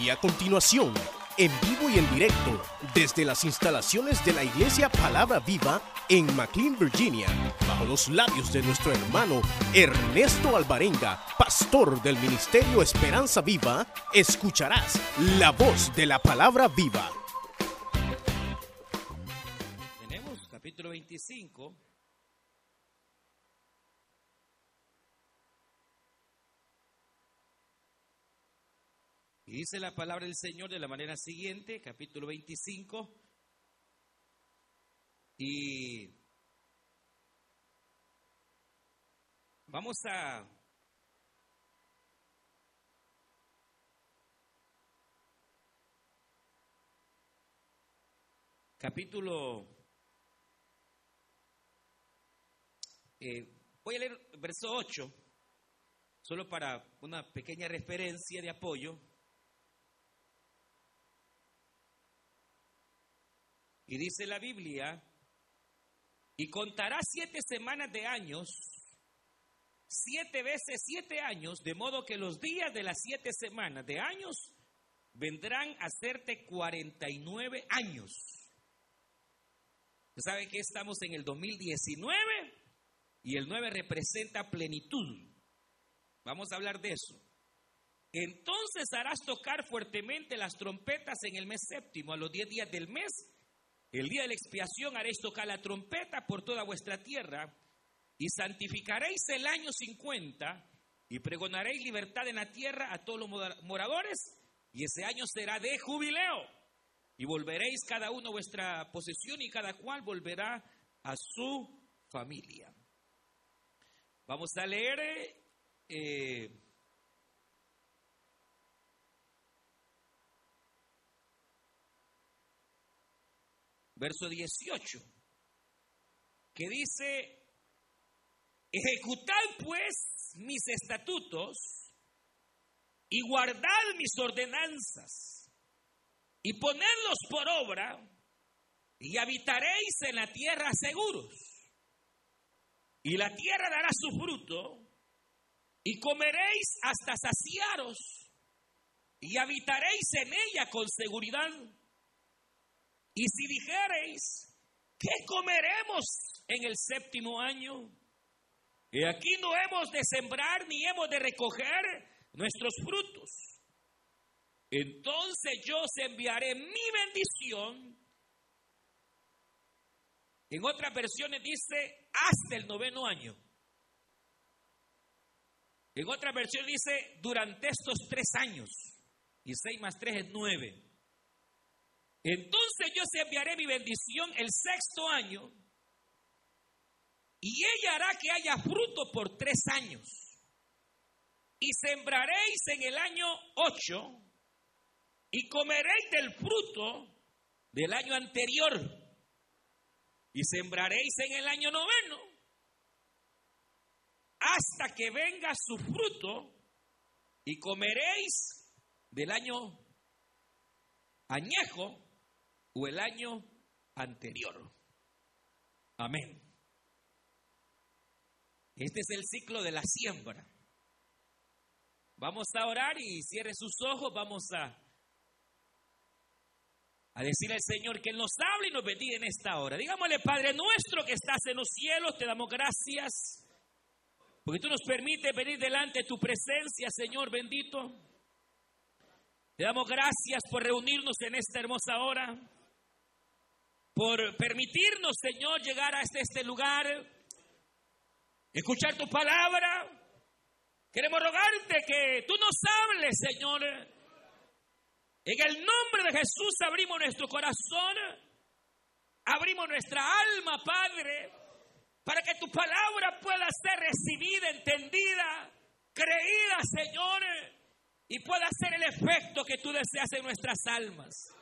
Y a continuación, en vivo y en directo, desde las instalaciones de la Iglesia Palabra Viva en McLean, Virginia, bajo los labios de nuestro hermano Ernesto Alvarenga, pastor del Ministerio Esperanza Viva, escucharás la voz de la Palabra Viva. Tenemos capítulo 25. Dice la palabra del Señor de la manera siguiente, capítulo 25. Y vamos a capítulo Eh, voy a leer verso 8, solo para una pequeña referencia de apoyo. Y dice la Biblia, y contará siete semanas de años, siete veces siete años, de modo que los días de las siete semanas de años vendrán a hacerte 49 años. ¿Sabe que estamos en el 2019? Y el 9 representa plenitud. Vamos a hablar de eso. Entonces harás tocar fuertemente las trompetas en el mes séptimo, a los diez días del mes. El día de la expiación haréis tocar la trompeta por toda vuestra tierra y santificaréis el año 50 y pregonaréis libertad en la tierra a todos los moradores y ese año será de jubileo y volveréis cada uno a vuestra posesión y cada cual volverá a su familia. Vamos a leer eh, verso 18, que dice, ejecutad pues mis estatutos y guardad mis ordenanzas y ponedlos por obra y habitaréis en la tierra seguros y la tierra dará su fruto, y comeréis hasta saciaros, y habitaréis en ella con seguridad. Y si dijereis, ¿qué comeremos en el séptimo año? Y aquí no hemos de sembrar ni hemos de recoger nuestros frutos. Entonces yo os enviaré mi bendición en otras versiones dice hasta el noveno año. En otra versión dice durante estos tres años. Y seis más tres es nueve. Entonces yo se enviaré mi bendición el sexto año. Y ella hará que haya fruto por tres años. Y sembraréis en el año ocho. Y comeréis del fruto del año anterior y sembraréis en el año noveno hasta que venga su fruto y comeréis del año añejo o el año anterior. Amén. Este es el ciclo de la siembra. Vamos a orar y cierre sus ojos, vamos a a decirle al Señor que nos hable y nos bendiga en esta hora. Digámosle, Padre nuestro que estás en los cielos, te damos gracias porque tú nos permites venir delante de tu presencia, Señor bendito. Te damos gracias por reunirnos en esta hermosa hora, por permitirnos, Señor, llegar a este, lugar, escuchar tu palabra. Queremos rogarte que tú nos hables, Señor en el nombre de Jesús abrimos nuestro corazón, abrimos nuestra alma, Padre, para que tu palabra pueda ser recibida, entendida, creída, Señor, y pueda ser el efecto que tú deseas en nuestras almas.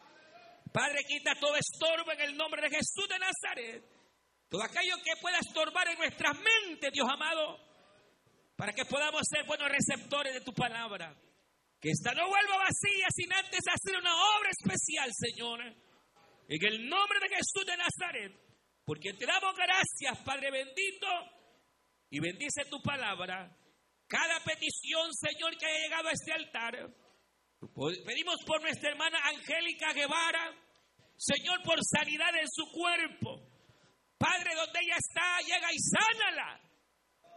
Padre, quita todo estorbo en el nombre de Jesús de Nazaret. Todo aquello que pueda estorbar en nuestras mentes, Dios amado, para que podamos ser buenos receptores de tu palabra. Que esta no vuelva vacía sin antes hacer una obra especial, Señor. En el nombre de Jesús de Nazaret. Porque te damos gracias, Padre bendito. Y bendice tu palabra. Cada petición, Señor, que haya llegado a este altar. Pedimos por nuestra hermana Angélica Guevara, Señor, por sanidad en su cuerpo. Padre, donde ella está, llega y sánala.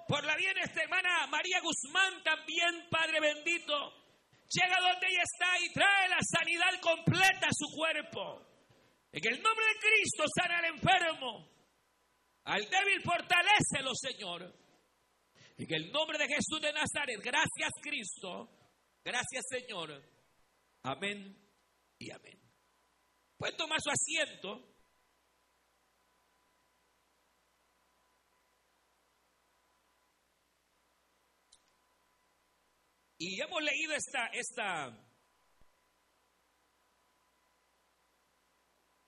Por la bien esta hermana María Guzmán también, Padre bendito. Llega donde ella está y trae la sanidad completa a su cuerpo. En el nombre de Cristo sana al enfermo. Al débil fortalecelo, Señor. En el nombre de Jesús de Nazaret. Gracias, Cristo. Gracias, Señor. Amén y amén. Puede tomar su asiento. Y hemos leído esta, esta,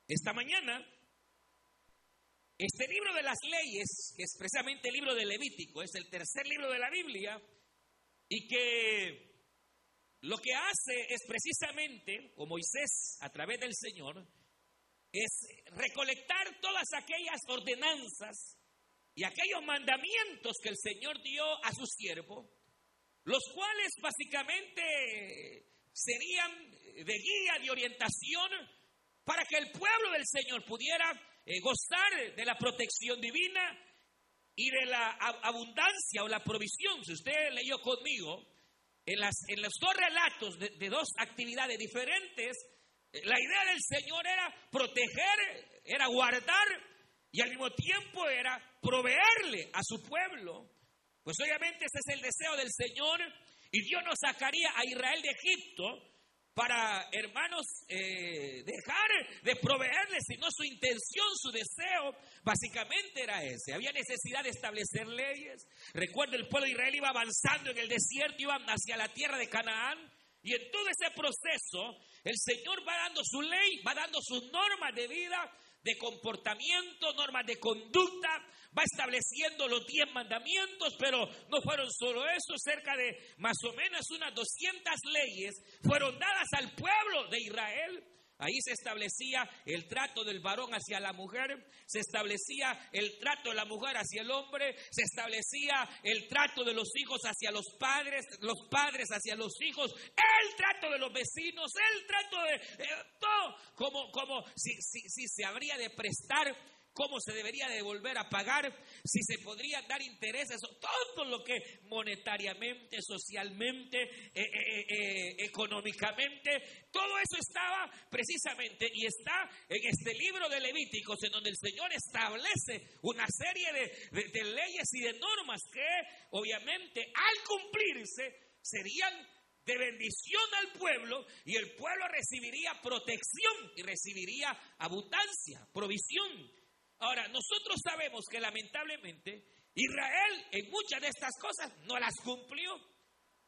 esta mañana este libro de las leyes, que es precisamente el libro de Levítico, es el tercer libro de la Biblia, y que lo que hace es precisamente, como Moisés a través del Señor, es recolectar todas aquellas ordenanzas y aquellos mandamientos que el Señor dio a su siervo, los cuales básicamente serían de guía, de orientación, para que el pueblo del Señor pudiera eh, gozar de la protección divina y de la abundancia o la provisión. Si usted leyó conmigo, en, las, en los dos relatos de, de dos actividades diferentes, eh, la idea del Señor era proteger, era guardar y al mismo tiempo era proveerle a su pueblo. Pues obviamente ese es el deseo del Señor y Dios nos sacaría a Israel de Egipto para, hermanos, eh, dejar de proveerles, sino su intención, su deseo, básicamente era ese. Había necesidad de establecer leyes. Recuerda, el pueblo de Israel iba avanzando en el desierto, iba hacia la tierra de Canaán. Y en todo ese proceso, el Señor va dando su ley, va dando sus normas de vida, de comportamiento, normas de conducta, va estableciendo los diez mandamientos, pero no fueron solo eso, cerca de más o menos unas 200 leyes fueron dadas al pueblo de Israel Ahí se establecía el trato del varón hacia la mujer, se establecía el trato de la mujer hacia el hombre, se establecía el trato de los hijos hacia los padres, los padres hacia los hijos, el trato de los vecinos, el trato de eh, todo, como, como si, si se habría de prestar cómo se debería devolver a pagar, si se podrían dar intereses, todo lo que monetariamente, socialmente, eh, eh, eh, económicamente, todo eso estaba precisamente y está en este libro de Levíticos en donde el Señor establece una serie de, de leyes y de normas que obviamente al cumplirse serían de bendición al pueblo y el pueblo recibiría protección y recibiría abundancia, provisión. Ahora, nosotros sabemos que lamentablemente Israel en muchas de estas cosas no las cumplió.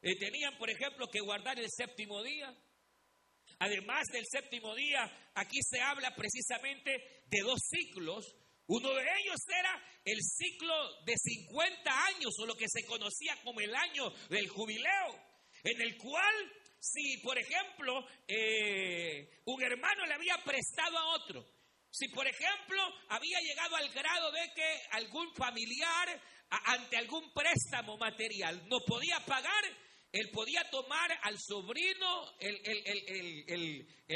Eh, tenían, por ejemplo, que guardar el séptimo día. Además del séptimo día, aquí se habla precisamente de dos ciclos. Uno de ellos era el ciclo de 50 años, o lo que se conocía como el año del jubileo, en el cual, si por ejemplo eh, un hermano le había prestado a otro si, por ejemplo, había llegado al grado de que algún familiar ante algún préstamo material no podía pagar, él podía tomar al sobrino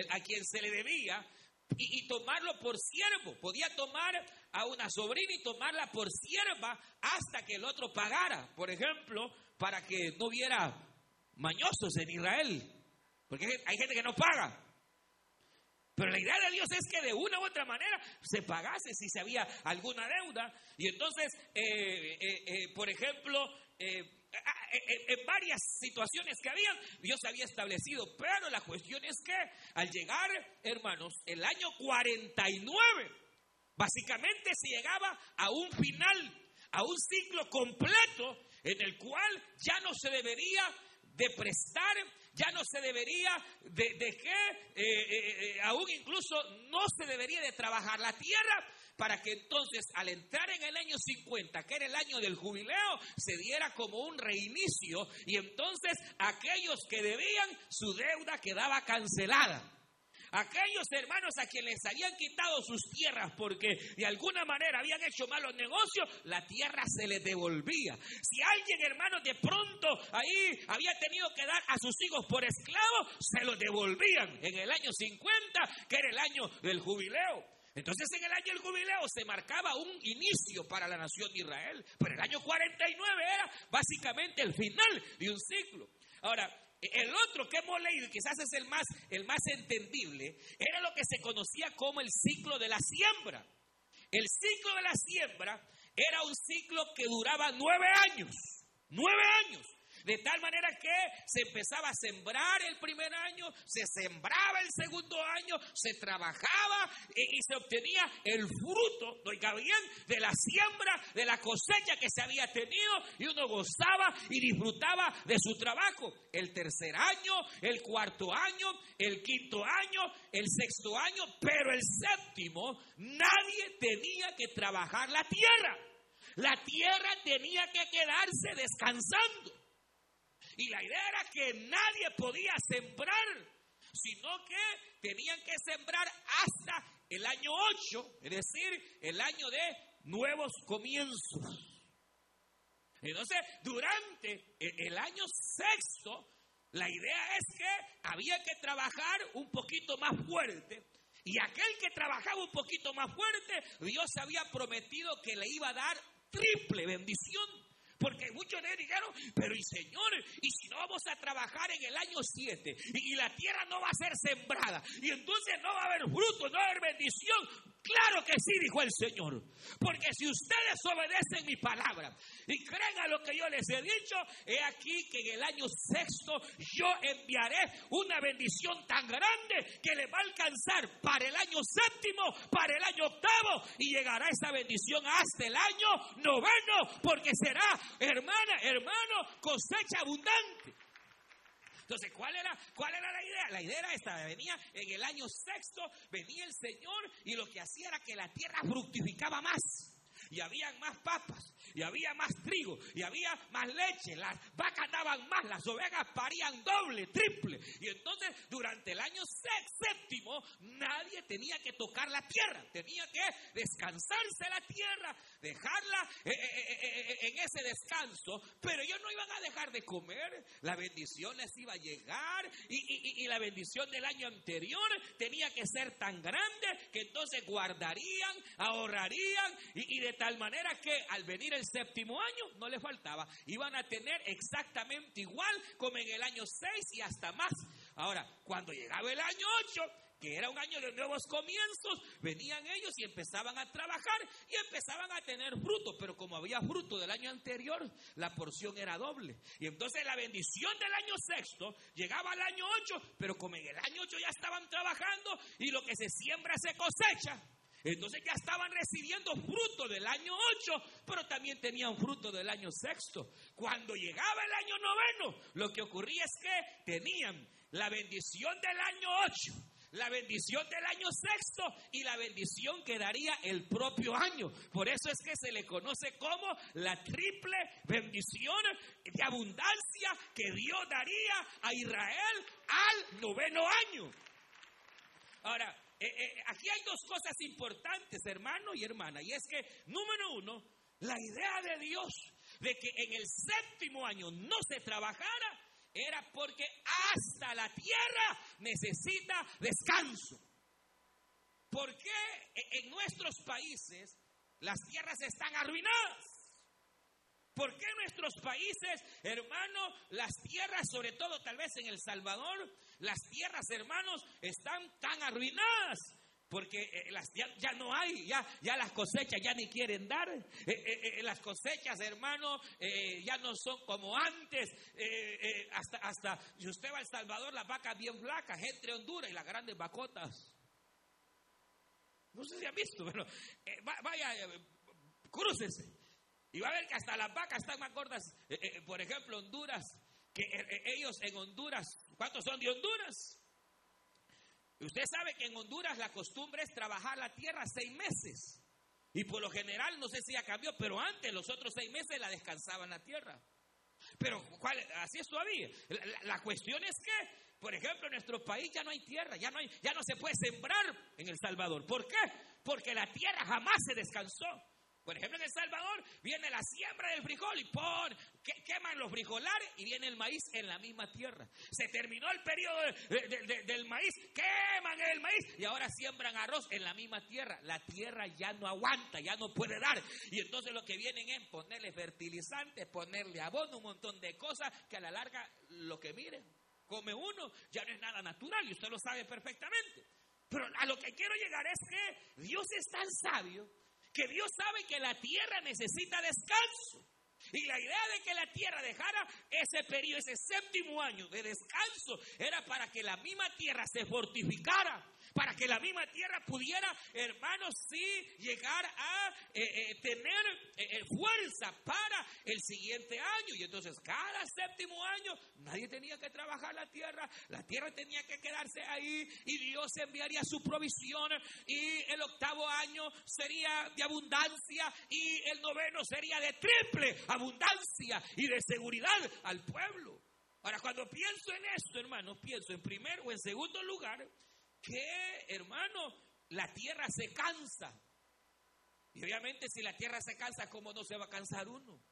a quien se le debía y, tomarlo por siervo. Podía tomar a una sobrina y tomarla por sierva hasta que el otro pagara, por ejemplo, para que no hubiera mañosos en Israel. Porque hay gente que no paga. Pero la idea de Dios es que de una u otra manera se pagase si se había alguna deuda. Y entonces, eh, eh, eh, por ejemplo, en varias situaciones que habían, Dios había establecido. Pero la cuestión es que al llegar, hermanos, el año 49, básicamente se llegaba a un final, a un ciclo completo en el cual ya no se debería de prestar ya no se debería de, que, eh, eh, eh, aún incluso no se debería de trabajar la tierra para que entonces al entrar en el año 50, que era el año del jubileo, se diera como un reinicio y entonces aquellos que debían, su deuda quedaba cancelada. Aquellos hermanos a quienes les habían quitado sus tierras porque de alguna manera habían hecho malos negocios, la tierra se les devolvía. Si alguien, hermano, de pronto ahí había tenido que dar a sus hijos por esclavos, se los devolvían en el año 50, que era el año del jubileo. Entonces en el año del jubileo se marcaba un inicio para la nación de Israel, pero el año 49 era básicamente el final de un ciclo. Ahora, el otro que hemos leído, quizás es el más, el más entendible, era lo que se conocía como el ciclo de la siembra. El ciclo de la siembra era un ciclo que duraba nueve años. Nueve años. De tal manera que se empezaba a sembrar el primer año, se sembraba el segundo año, se trabajaba y, se obtenía el fruto, oiga bien, de la siembra, de la cosecha que se había tenido y uno gozaba y disfrutaba de su trabajo. El tercer año, el cuarto año, el quinto año, el sexto año, pero el séptimo nadie tenía que trabajar la tierra. La tierra tenía que quedarse descansando. Y la idea era que nadie podía sembrar, sino que tenían que sembrar hasta el año 8, es decir, el año de nuevos comienzos. Entonces, durante el año sexto, la idea es que había que trabajar un poquito más fuerte. Y aquel que trabajaba un poquito más fuerte, Dios había prometido que le iba a dar triple bendición. Porque muchos de ellos dijeron, pero y Señor, y si no vamos a trabajar en el año 7 y, la tierra no va a ser sembrada y entonces no va a haber fruto, no va a haber bendición, Claro que sí, dijo el Señor. Porque si ustedes obedecen mi palabra y creen a lo que yo les he dicho, he aquí que en el año sexto yo enviaré una bendición tan grande que le va a alcanzar para el año séptimo, para el año octavo y llegará esa bendición hasta el año noveno, porque será, hermana, hermano, cosecha abundante. Entonces, ¿cuál era, ¿cuál era la idea? La idea era esta, venía en el año sexto, venía el Señor y lo que hacía era que la tierra fructificaba más y habían más papas, y había más trigo, y había más leche, las vacas daban más, las ovejas parían doble, triple. Y entonces durante el año séptimo nadie tenía que tocar la tierra, tenía que descansarse la tierra, dejarla eh, eh, eh, en ese descanso, pero ellos no iban a dejar de comer, la bendición les iba a llegar y, y la bendición del año anterior tenía que ser tan grande que entonces guardarían, ahorrarían y, y tal manera que al venir el séptimo año no le faltaba. Iban a tener exactamente igual como en el año 6 y hasta más. Ahora, cuando llegaba el año 8, que era un año de nuevos comienzos, venían ellos y empezaban a trabajar y empezaban a tener fruto, pero como había fruto del año anterior, la porción era doble. Y entonces la bendición del año sexto llegaba al año 8, pero como en el año 8 ya estaban trabajando y lo que se siembra se cosecha, entonces ya estaban recibiendo fruto del año 8, pero también tenían fruto del año sexto. Cuando llegaba el año noveno, lo que ocurría es que tenían la bendición del año 8, la bendición del año sexto y la bendición que daría el propio año. Por eso es que se le conoce como la triple bendición de abundancia que Dios daría a Israel al noveno año. Ahora, eh, eh, aquí hay dos cosas importantes, hermano y hermana, y es que, número uno, la idea de Dios de que en el séptimo año no se trabajara era porque hasta la tierra necesita descanso. ¿Por qué en nuestros países las tierras están arruinadas? ¿Por qué en nuestros países, hermano, las tierras, sobre todo tal vez en El Salvador, las tierras, hermanos, están tan arruinadas? Porque eh, las, ya, no hay, ya, ya las cosechas ya ni quieren dar. Eh, eh, las cosechas, hermano, ya no son como antes. hasta, hasta, si usted va a Salvador, las vacas bien flacas, entre Honduras y las grandes vacotas. No sé si han visto, pero vaya, crúcese. Y va a ver que hasta las vacas están más gordas. Eh, eh, por ejemplo, Honduras, que eh, ellos en Honduras, ¿cuántos son de Honduras? Usted sabe que en Honduras la costumbre es trabajar la tierra seis meses. Y por lo general, no sé si ya cambió, pero antes los otros seis meses la descansaban la tierra. Pero ¿cuál? así es todavía. La, la, cuestión es que Por ejemplo, en nuestro país ya no hay tierra, ya no, hay, ya no se puede sembrar en El Salvador. ¿Por qué? Porque la tierra jamás se descansó. Por ejemplo, en El Salvador viene la siembra del frijol y pon, queman los frijolares y viene el maíz en la misma tierra. Se terminó el periodo del maíz, queman el maíz y ahora siembran arroz en la misma tierra. La tierra ya no aguanta, ya no puede dar. Y entonces lo que vienen es ponerle fertilizantes, ponerle abono, un montón de cosas que a la larga lo que miren, come uno, ya no es nada natural y usted lo sabe perfectamente. Pero a lo que quiero llegar es que Dios es tan sabio que Dios sabe que la tierra necesita descanso. Y la idea de que la tierra dejara ese periodo, ese séptimo año de descanso, era para que la misma tierra se fortificara, para que la misma tierra pudiera, hermanos, sí llegar a eh, eh, tener eh, fuerza para el siguiente año. Y entonces cada séptimo año nadie tenía que trabajar la tierra, la tierra tenía que quedarse ahí y Dios enviaría su provisión y el octavo año sería de abundancia y el noveno sería de triple abundancia y de seguridad al pueblo. Ahora, cuando pienso en esto, hermanos, pienso en primer o en segundo lugar que, hermano, la tierra se cansa. Y obviamente si la tierra se cansa, ¿cómo no se va a cansar uno?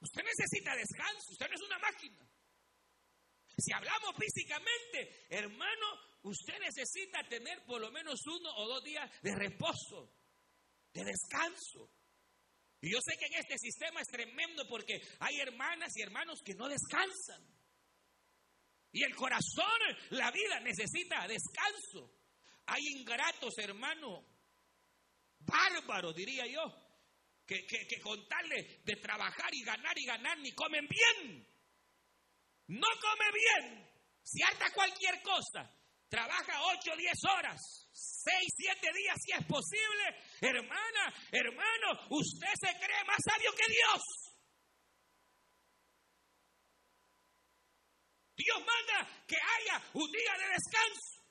Usted necesita descanso, usted no es una máquina. Si hablamos físicamente, hermano, usted necesita tener por lo menos uno o dos días de reposo, de descanso. Y yo sé que en este sistema es tremendo porque hay hermanas y hermanos que no descansan. Y el corazón, la vida necesita descanso. Hay ingratos, hermano, bárbaros, diría yo, que, que, con tal de, trabajar y ganar y ganar ni comen bien. No come bien, si harta cualquier cosa. Trabaja 8 o 10 horas, 6, 7 días si es posible. Hermana, hermano, usted se cree más sabio que Dios. Dios manda que haya un día de descanso,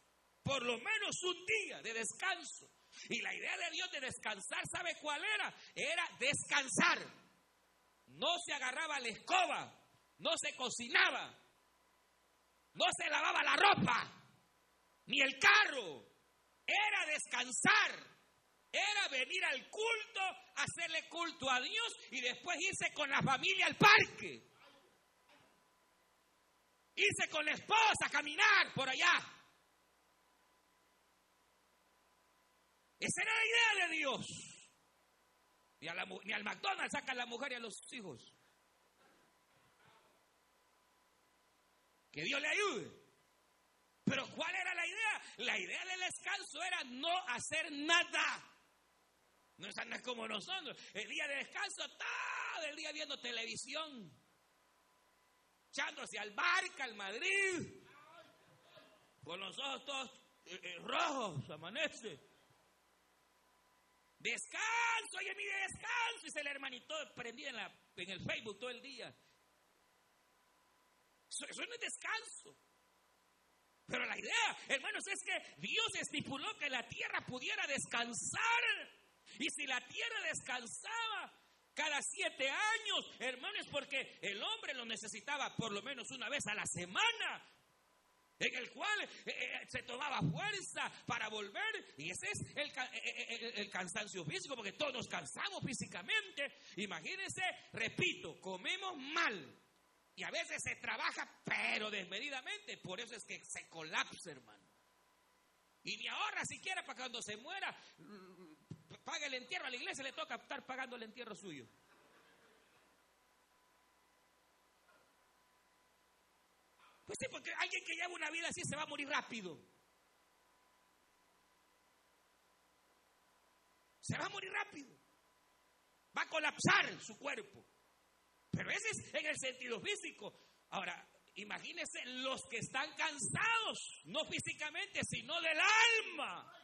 por lo menos un día de descanso. Y la idea de Dios de descansar, ¿sabe cuál era? Era descansar. No se agarraba la escoba, no se cocinaba, no se lavaba la ropa, ni el carro. Era descansar. Era venir al culto, hacerle culto a Dios y después irse con la familia al parque irse con la esposa caminar por allá. Esa era la idea de Dios. Ni, a ni al McDonald's sacan a la mujer y a los hijos. Que Dios le ayude. Pero ¿cuál era la idea? La idea del descanso era no hacer nada. No es como nosotros. El día de descanso, todo el día viendo televisión echándose al barca, al Madrid, con los ojos todos eh, eh, rojos, amanece. Descanso, oye, mi descanso. Y se el hermanito prendido en, la, en el Facebook todo el día. Eso, eso no es descanso. Pero la idea, hermanos, es que Dios estipuló que la tierra pudiera descansar. Y si la tierra descansaba, cada siete años, hermanos, porque el hombre lo necesitaba por lo menos una vez a la semana, en el cual eh, eh, se tomaba fuerza para volver, y ese es el, el, cansancio físico, porque todos nos cansamos físicamente. Imagínense, repito, comemos mal, y a veces se trabaja, pero desmedidamente, por eso es que se colapsa, hermano. Y ni ahorra siquiera para cuando se muera, paga el entierro, a la iglesia le toca estar pagando el entierro suyo. Pues sí, porque alguien que lleva una vida así se va a morir rápido. Se va a morir rápido. Va a colapsar su cuerpo. Pero ese es en el sentido físico. Ahora, imagínense los que están cansados, no físicamente, sino del alma.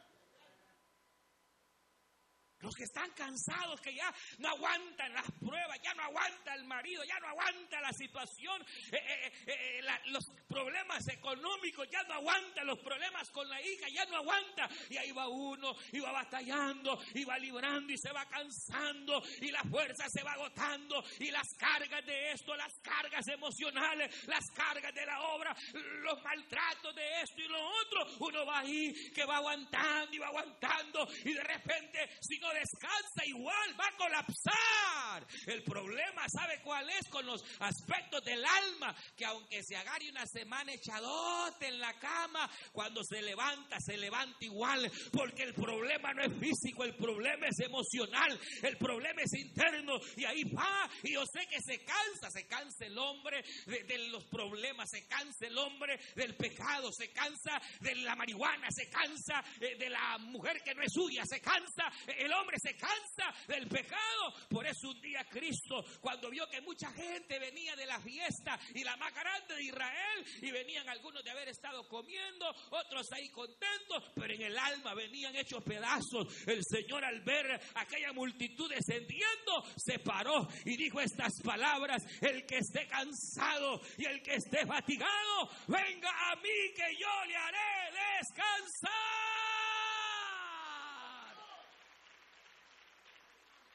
Los que están cansados, que ya no aguantan las pruebas, ya no aguanta el marido, ya no aguanta la situación, eh, eh, eh, los problemas económicos, ya no aguanta los problemas con la hija, ya no aguanta. Y ahí va uno, y va batallando, y va librando, y se va cansando, y la fuerza se va agotando, y las cargas de esto, las cargas emocionales, las cargas de la obra, los maltratos de esto y lo otro, uno va ahí que va aguantando y va aguantando, y de repente, si no descansa igual, va a colapsar. El problema, ¿sabe cuál es? Con los aspectos del alma, que aunque se agarre una semana echadote en la cama, cuando se levanta, se levanta igual, porque el problema no es físico, el problema es emocional, el problema es interno, y ahí va, y yo sé que se cansa, se cansa el hombre de, los problemas, se cansa el hombre del pecado, se cansa de la marihuana, se cansa eh, de la mujer que no es suya, se cansa el hombre se cansa del pecado. Por eso un día Cristo, cuando vio que mucha gente venía de la fiesta y la más grande de Israel, y venían algunos de haber estado comiendo, otros ahí contentos, pero en el alma venían hechos pedazos. El Señor al ver aquella multitud descendiendo, se paró y dijo estas palabras, el que esté cansado y el que esté fatigado, venga a mí que yo le haré descansar.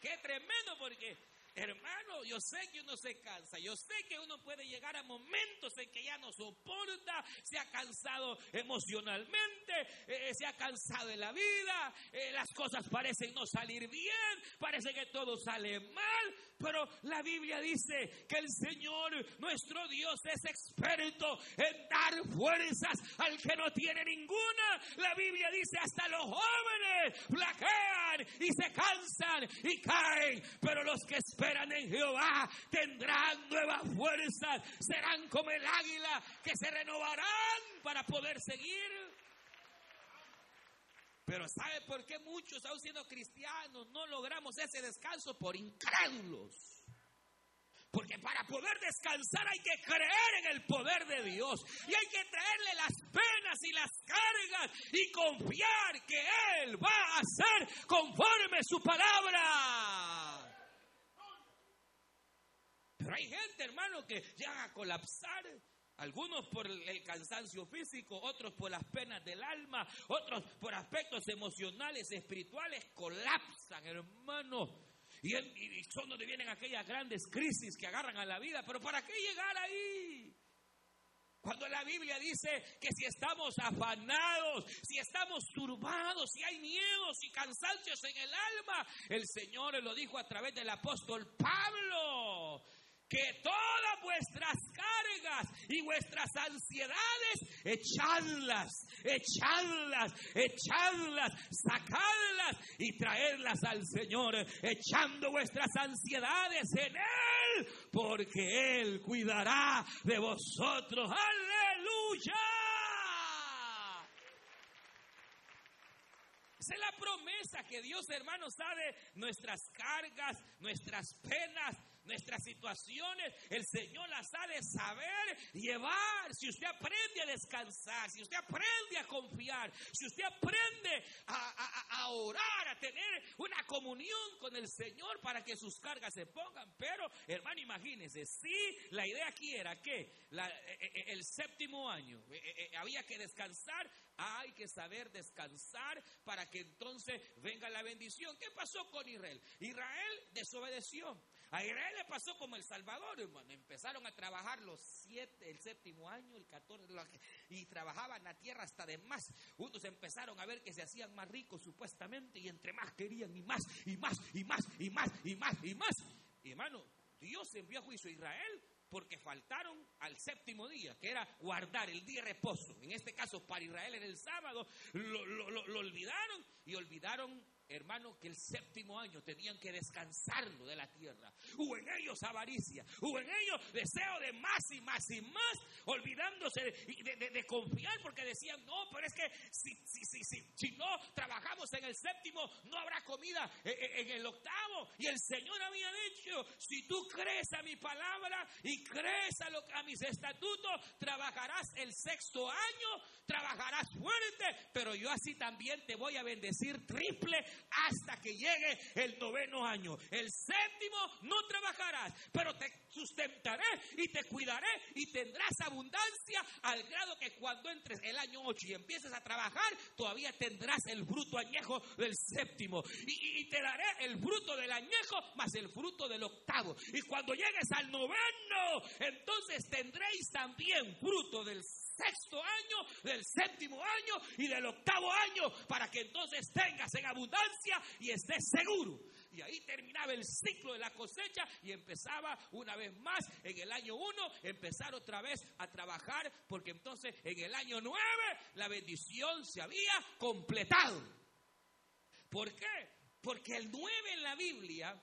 Qué tremendo porque Hermano, yo sé que uno se cansa, yo sé que uno puede llegar a momentos en que ya no soporta, se ha cansado emocionalmente, eh, se ha cansado en la vida, eh, las cosas parecen no salir bien, parece que todo sale mal, pero la Biblia dice que el Señor, nuestro Dios, es experto en dar fuerzas al que no tiene ninguna. La Biblia dice hasta los jóvenes flaquean y se cansan y caen, pero los que esperan esperan en Jehová tendrán nuevas fuerzas, serán como el águila que se renovarán para poder seguir. Pero ¿sabe por qué muchos, aún siendo cristianos, no logramos ese descanso? Por incrédulos. Porque para poder descansar hay que creer en el poder de Dios. Y hay que traerle las penas y las cargas y confiar que Él va a hacer conforme su palabra. Hay gente, hermano, que llega a colapsar. Algunos por el cansancio físico, otros por las penas del alma, otros por aspectos emocionales, espirituales, colapsan, hermano. Y, y son donde vienen aquellas grandes crisis que agarran a la vida. Pero ¿para qué llegar ahí? Cuando la Biblia dice que si estamos afanados, si estamos turbados, si hay miedos y cansancios en el alma, el Señor lo dijo a través del apóstol Pablo que todas vuestras cargas y vuestras ansiedades, echadlas, echadlas, echadlas, sacadlas y traerlas al Señor, echando vuestras ansiedades en Él, porque Él cuidará de vosotros. Aleluya. Esa es la promesa que Dios, hermano, sabe nuestras cargas, nuestras penas, nuestras situaciones, el Señor las ha de saber llevar. Si usted aprende a descansar, si usted aprende a confiar, si usted aprende a, orar, a tener una comunión con el Señor para que sus cargas se pongan. Pero, hermano, imagínese, si la idea aquí era que e, e, e, el séptimo año había que descansar, hay que saber descansar para que entonces venga la bendición. ¿Qué pasó con Israel? Israel desobedeció. A Israel le pasó como El Salvador, hermano. Empezaron a trabajar los siete, el séptimo año, el catorce, y trabajaban la tierra hasta de más. Unos empezaron a ver que se hacían más ricos supuestamente, y entre más querían, y más, y más, y más, y más, y más, y más. Y hermano, Dios envió a juicio a Israel porque faltaron al séptimo día, que era guardar el día de reposo. En este caso, para Israel en el sábado, lo, lo olvidaron y olvidaron hermano, que el séptimo año tenían que descansarlo de la tierra. Hubo en ellos avaricia, hubo en ellos deseo de más y más y más, olvidándose de, confiar porque decían, no, pero es que si, si, si, si, no trabajamos en el séptimo, no habrá comida eh, en el octavo. Y el Señor había dicho, si tú crees a mi palabra y crees a, lo, a mis estatutos, trabajarás el sexto año, trabajarás fuerte, pero yo así también te voy a bendecir triple hasta que llegue el noveno año. El séptimo no trabajarás, pero te sustentaré y te cuidaré y tendrás abundancia al grado que cuando entres el año 8 y empieces a trabajar, todavía tendrás el fruto añejo del séptimo. Y, y te daré el fruto del añejo más el fruto del octavo. Y cuando llegues al noveno, entonces tendréis también fruto del sexto año, del séptimo año y del octavo año, para que entonces tengas en abundancia y estés seguro. Y ahí terminaba el ciclo de la cosecha y empezaba una vez más en el año uno, empezar otra vez a trabajar, porque entonces en el año nueve la bendición se había completado. ¿Por qué? Porque el nueve en la Biblia,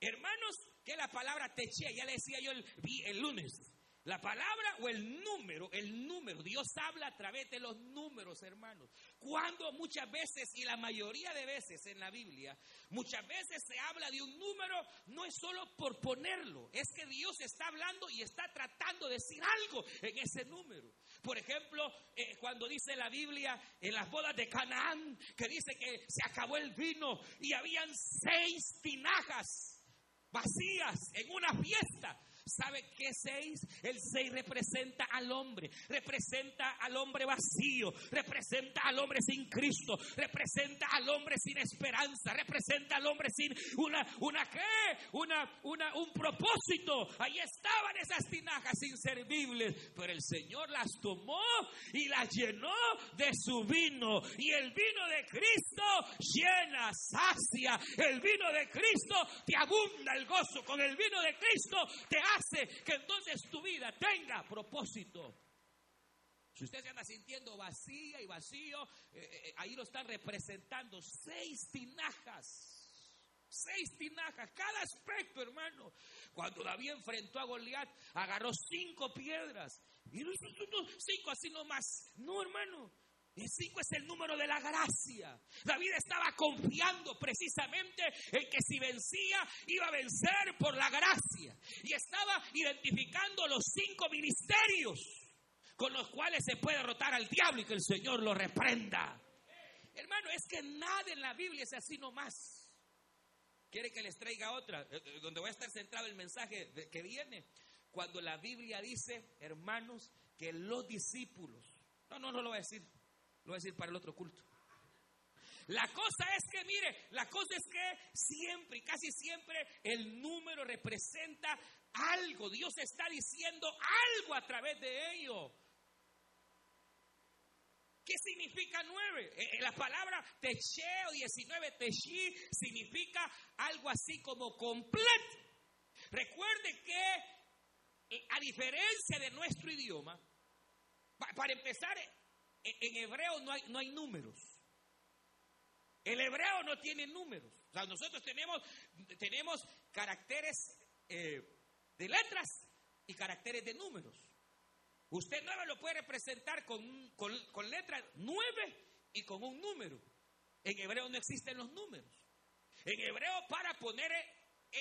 hermanos, que la palabra teche, ya le decía yo el, el lunes, la palabra o el número, el número, Dios habla a través de los números, hermanos. Cuando muchas veces, y la mayoría de veces en la Biblia, muchas veces se habla de un número, no es solo por ponerlo, es que Dios está hablando y está tratando de decir algo en ese número. Por ejemplo, eh, cuando dice la Biblia en las bodas de Canaán, que dice que se acabó el vino y habían seis tinajas vacías en una fiesta. ¿Sabe qué seis? El seis representa al hombre, representa al hombre vacío, representa al hombre sin Cristo, representa al hombre sin esperanza, representa al hombre sin una, una qué, una, una, un propósito. Ahí estaban esas tinajas inservibles, pero el Señor las tomó y las llenó de su vino. Y el vino de Cristo llena, sacia. El vino de Cristo te abunda el gozo. Con el vino de Cristo te hace que entonces tu vida tenga propósito. Si usted se anda sintiendo vacía y vacío, eh, eh, ahí lo están representando seis tinajas. Seis tinajas, cada aspecto, hermano. Cuando David enfrentó a Goliat, agarró cinco piedras. Y no cinco así nomás. No, hermano. El cinco es el número de la gracia. David estaba confiando precisamente en que si vencía, iba a vencer por la gracia. Y estaba identificando los cinco ministerios con los cuales se puede derrotar al diablo y que el Señor lo reprenda. Hermano, es que nada en la Biblia es así nomás. ¿Quiere que les traiga otra? Eh, eh, donde voy a estar centrado el mensaje que viene. Cuando la Biblia dice, hermanos, que los discípulos, no, no, no lo voy a decir, lo voy a decir para el otro culto. La cosa es que, mire, la cosa es que siempre casi siempre el número representa algo. Dios está diciendo algo a través de ello. ¿Qué significa nueve? Eh, eh, la palabra techeo 19, teshi, significa algo así como completo. Recuerde que, eh, a diferencia de nuestro idioma, para empezar, en hebreo no hay, no hay números. El hebreo no tiene números. O sea, nosotros tenemos, tenemos caracteres de letras y caracteres de números. Usted nueve lo puede representar con, con, con letra nueve y con un número. En hebreo no existen los números. En hebreo para poner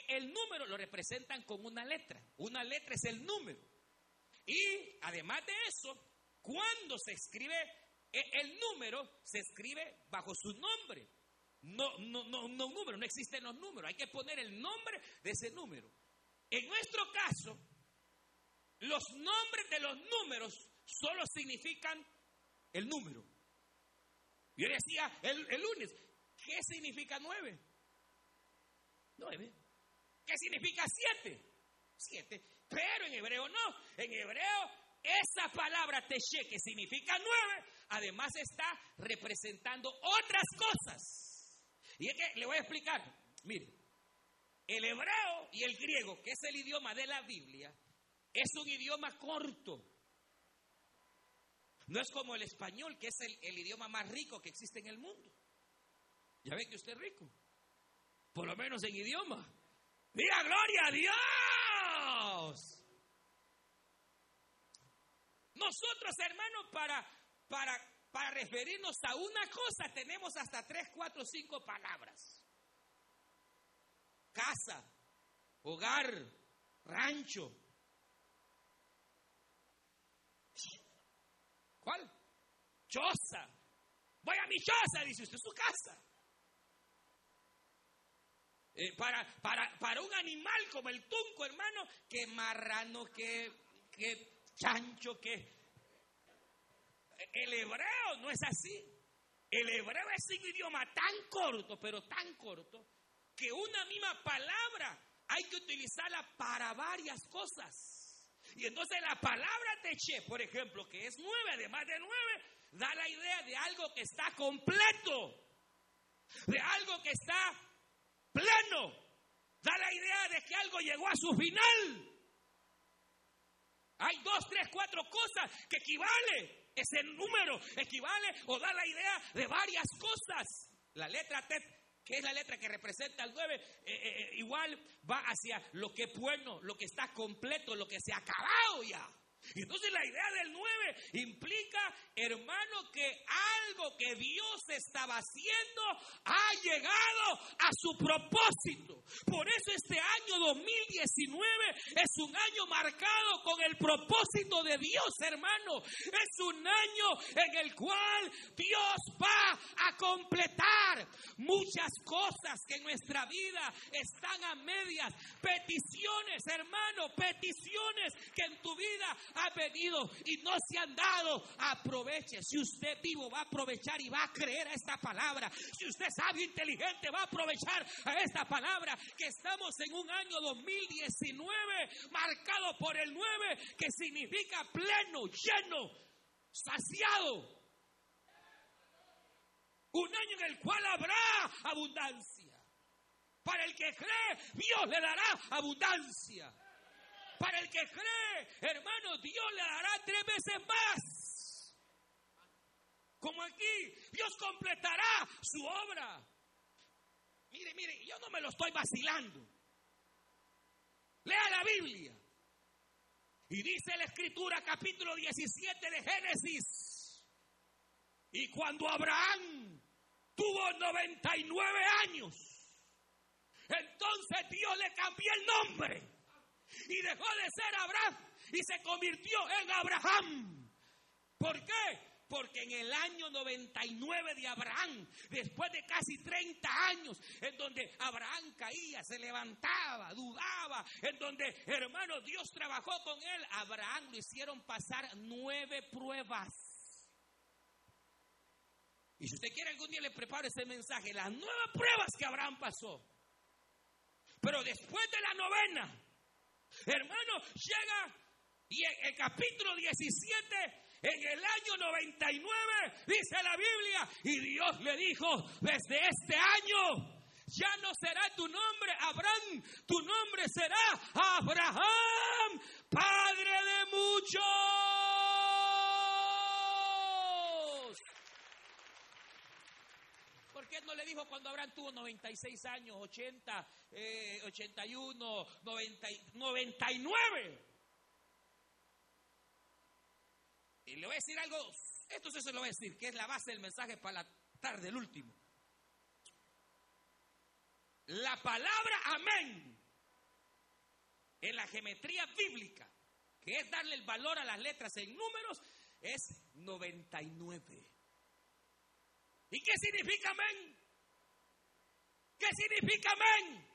el número lo representan con una letra. Una letra es el número. Y además de eso, cuando se escribe el número, se escribe bajo su nombre. No, no, no, no número, no existen los números. Hay que poner el nombre de ese número. En nuestro caso, los nombres de los números solo significan el número. Yo decía el lunes, ¿qué significa nueve? Nueve. ¿Qué significa siete? Siete. Pero en hebreo no. En hebreo esa palabra teche que significa nueve, además está representando otras cosas. Y es que le voy a explicar. Mire, el hebreo y el griego, que es el idioma de la Biblia, es un idioma corto. No es como el español, que es el, idioma más rico que existe en el mundo. Ya ve que usted es rico. Por lo menos en idioma. Mira, gloria a Dios. Nosotros, hermanos, para, para, para referirnos a una cosa tenemos hasta tres, cuatro, cinco palabras. Casa, hogar, rancho, ¿Cuál? Choza. Voy a mi choza, dice usted, su casa. Eh, para, para, para un animal como el tunco, hermano, que marrano, que, que chancho, que... El hebreo no es así. El hebreo es un idioma tan corto, pero tan corto, que una misma palabra hay que utilizarla para varias cosas. Y entonces la palabra teche, por ejemplo, que es nueve, además de nueve, da la idea de algo que está completo, de algo que está pleno, da la idea de que algo llegó a su final. Hay dos, tres, cuatro cosas que equivale. Ese número equivale o da la idea de varias cosas. La letra T, que es la letra que representa el 9, eh, eh, eh, igual va hacia lo que es bueno, lo que está completo, lo que se ha acabado ya. Y entonces la idea del 9 implica, hermano, que algo que Dios estaba haciendo ha llegado a su propósito. Por eso este año 2019 es un año marcado con el propósito de Dios, hermano. Es un año en el cual Dios va a completar muchas cosas que en nuestra vida están a medias. Peticiones, hermano, peticiones que en tu vida ha pedido y no se han dado, aproveche. Si usted vivo va a aprovechar y va a creer a esta palabra. Si usted sabio, inteligente, va a aprovechar a esta palabra. Que estamos en un año 2019 marcado por el 9, que significa pleno, lleno, saciado. Un año en el cual habrá abundancia. Para el que cree, Dios le dará abundancia. Para el que cree, hermano, Dios le dará tres veces más. Como aquí, Dios completará su obra. Mire, mire, yo no me lo estoy vacilando. Lea la Biblia. Y dice la escritura capítulo 17 de Génesis. Y cuando Abraham tuvo 99 años, entonces Dios le cambió el nombre y dejó de ser Abraham y se convirtió en Abraham. ¿Por qué? Porque en el año 99 de Abraham, después de casi 30 años, en donde Abraham caía, se levantaba, dudaba, en donde, hermano, Dios trabajó con él, Abraham lo hicieron pasar nueve pruebas. Y si usted quiere algún día le preparo ese mensaje, las nueve pruebas que Abraham pasó. Pero después de la novena, Hermano, llega y en el capítulo 17, en el año 99, dice la Biblia, y Dios le dijo, desde este año ya no será tu nombre Abraham, tu nombre será Abraham, padre de muchos. ¿Por qué no le dijo cuando Abraham tuvo 96 años, 80, 81, 90, 99? Y le voy a decir algo, esto se lo voy a decir, que es la base del mensaje para la tarde, el último. La palabra amén en la geometría bíblica, que es darle el valor a las letras en números, es 99. ¿Y qué significa amén? ¿Qué significa amén?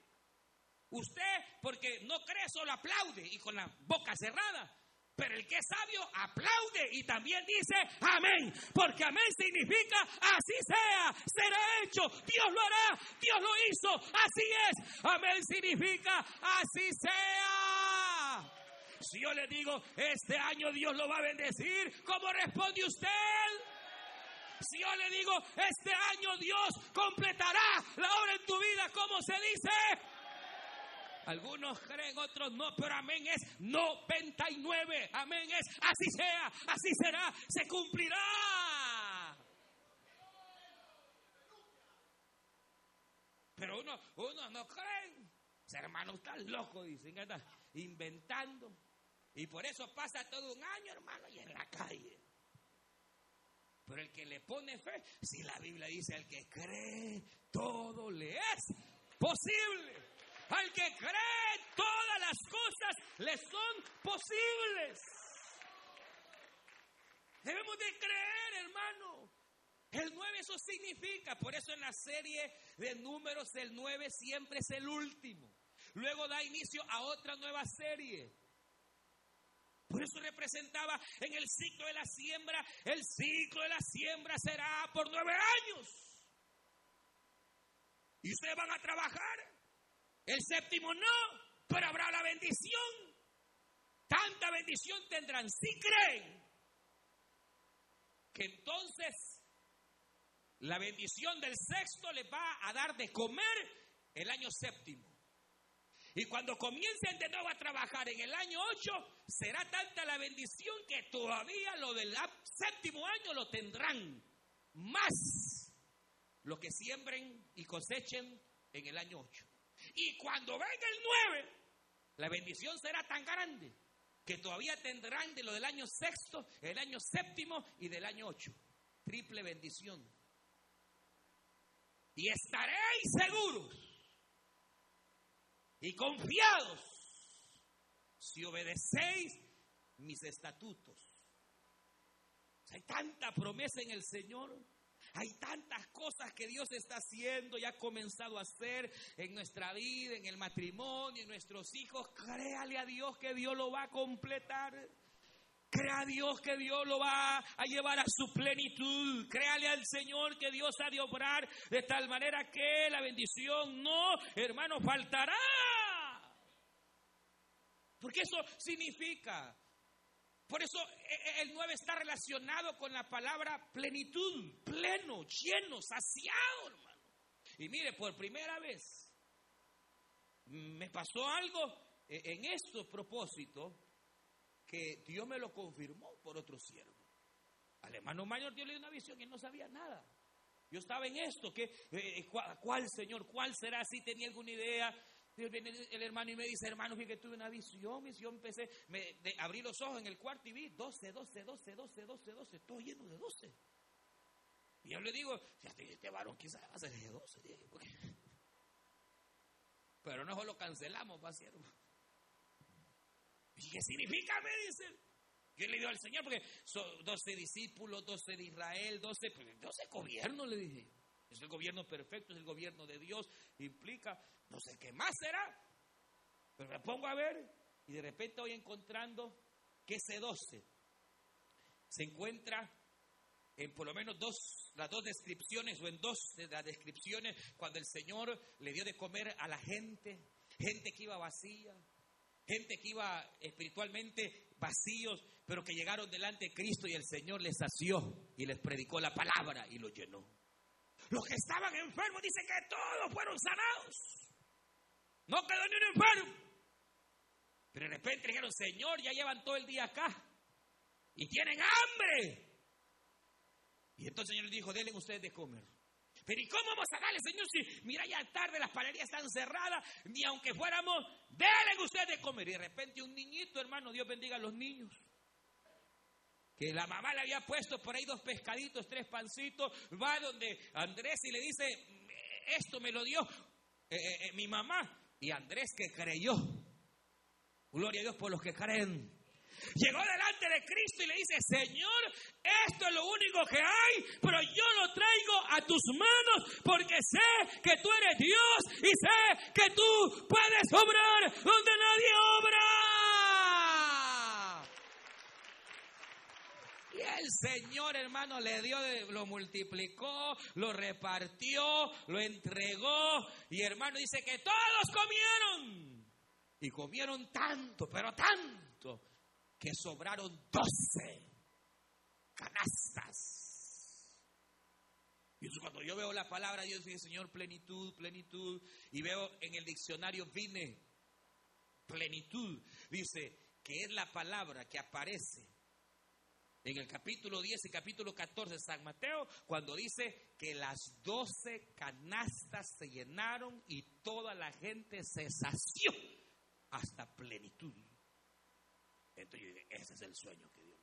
Usted, porque no cree, solo aplaude y con la boca cerrada. Pero el que es sabio aplaude y también dice amén. Porque amén significa así sea, será hecho, Dios lo hará, Dios lo hizo, así es. Amén significa así sea. Si yo le digo, este año Dios lo va a bendecir, ¿cómo responde usted? Si yo le digo, este año Dios completará la obra en tu vida, ¿cómo se dice? Algunos creen, otros no, pero amén es 99. Amén es así sea, así será, se cumplirá. Pero uno, uno no cree. Hermano, está loco, dicen, está inventando. Y por eso pasa todo un año, hermano, y en la calle. Pero el que le pone fe, si la Biblia dice, al que cree, todo le es posible. Al que cree, todas las cosas le son posibles. Debemos de creer, hermano. El 9 eso significa, por eso en la serie de números el 9 siempre es el último. Luego da inicio a otra nueva serie. Por eso representaba en el ciclo de la siembra, el ciclo de la siembra será por nueve años. Y ustedes van a trabajar. El séptimo no, pero habrá la bendición. Tanta bendición tendrán si creen que entonces la bendición del sexto les va a dar de comer el año séptimo. Y cuando comiencen de nuevo a trabajar en el año 8, será tanta la bendición que todavía lo del séptimo año lo tendrán. Más lo que siembren y cosechen en el año 8. Y cuando venga el 9, la bendición será tan grande que todavía tendrán de lo del año sexto, el año séptimo y del año 8. Triple bendición. Y estaréis seguros y confiados si obedecéis mis estatutos. Hay tanta promesa en el Señor. Hay tantas cosas que Dios está haciendo y ha comenzado a hacer en nuestra vida, en el matrimonio, en nuestros hijos. Créale a Dios que Dios lo va a completar. Crea a Dios que Dios lo va a llevar a su plenitud. Créale al Señor que Dios ha de obrar de tal manera que la bendición no, hermano, faltará. Porque eso significa. Por eso e, e, el 9 está relacionado con la palabra plenitud, pleno, lleno, saciado, hermano. Y mire, por primera vez me pasó algo e, en estos propósitos que Dios me lo confirmó por otro siervo. Al hermano mayor Dios le dio una visión y él no sabía nada. Yo estaba en esto, que, eh, ¿cuál, Señor? ¿Cuál será? Si tenía alguna idea. Viene el hermano y me dice, hermano, fíjate que tuve una visión, visión, empecé, me, abrí los ojos en el cuarto y vi 12, 12, 12, 12, 12, 12, todo lleno de 12. Y yo le digo, fíjate, este varón quizás va a ser de 12. Pero no lo cancelamos, va siervo. ¿Y qué significa? Me dice. Yo le digo al Señor, porque son 12 discípulos, 12 de Israel, 12, 12 pues, gobiernos, le dije. Es el gobierno perfecto, es el gobierno de Dios. Implica, no sé qué más será. Pero me pongo a ver y de repente voy encontrando que ese 12 se encuentra en por lo menos dos, las dos descripciones o en dos de las descripciones cuando el Señor le dio de comer a la gente, gente que iba vacía, gente que iba espiritualmente vacíos, pero que llegaron delante de Cristo y el Señor les sació y les predicó la palabra y los llenó. Los que estaban enfermos dicen que todos fueron sanados. No quedó ni un enfermo. Pero de repente dijeron, Señor, ya llevan todo el día acá y tienen hambre. Y entonces el Señor les dijo, denle ustedes de comer. Pero ¿y cómo vamos a darle, Señor? Si mira ya tarde, las palerías están cerradas, ni aunque fuéramos, denle ustedes de comer. Y de repente un niñito, hermano, Dios bendiga a los niños. Que la mamá le había puesto por ahí dos pescaditos, tres pancitos, va donde Andrés y le dice, esto me lo dio eh, eh, eh, mi mamá. Y Andrés que creyó. Gloria a Dios por los que creen. Llegó delante de Cristo y le dice, Señor, esto es lo único que hay, pero yo lo traigo a tus manos porque sé que tú eres Dios y sé que tú puedes obrar donde nadie obra. Y el Señor, hermano, le dio, lo multiplicó, lo repartió, lo entregó. Y hermano dice que todos comieron. Y comieron tanto, pero tanto, que sobraron doce canastas. Y cuando yo veo la palabra Dios dice, Señor, plenitud, plenitud, y veo en el diccionario vine, plenitud, dice que es la palabra que aparece en el capítulo 10 y capítulo 14 de San Mateo, cuando dice que las doce canastas se llenaron y toda la gente se sació hasta plenitud. Entonces yo dije, ese es el sueño que Dios.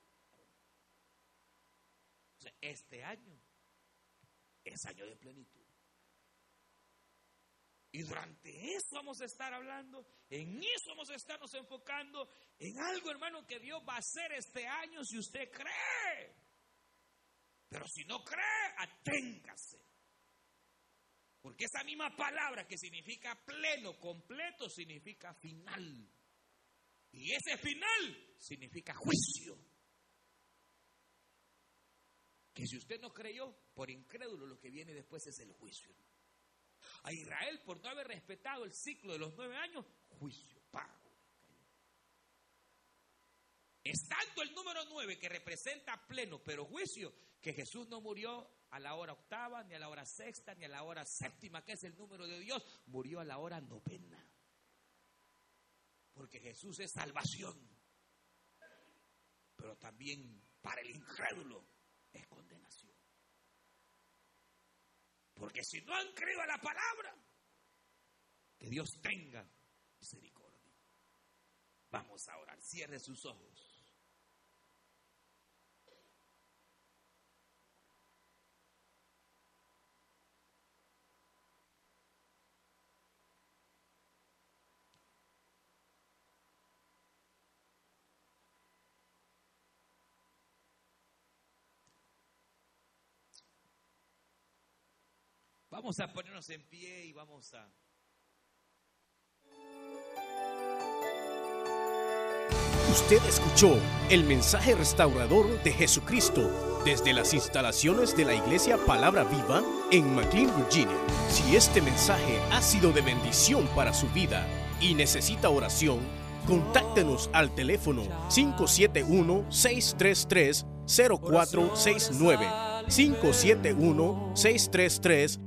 O sea, este año es año de plenitud. Y durante eso vamos a estar hablando, en eso vamos a estarnos enfocando, en algo, hermano, que Dios va a hacer este año si usted cree. Pero si no cree, aténgase. Porque esa misma palabra que significa pleno, completo, significa final. Y ese final significa juicio. Que si usted no creyó, por incrédulo, lo que viene después es el juicio. A Israel, por no haber respetado el ciclo de los nueve años, juicio, pago. Es tanto el número nueve que representa pleno, pero juicio, que Jesús no murió a la hora octava, ni a la hora sexta, ni a la hora séptima, que es el número de Dios, murió a la hora novena. Porque Jesús es salvación. Pero también para el incrédulo es condenación. Porque si no han creído a la palabra, que Dios tenga misericordia. Vamos a orar. Cierre sus ojos. Vamos a ponernos en pie y vamos a... Usted escuchó el mensaje restaurador de Jesucristo desde las instalaciones de la iglesia Palabra Viva en McLean, Virginia. Si este mensaje ha sido de bendición para su vida y necesita oración, contáctenos al teléfono 571-633-0469. 571-633-0469.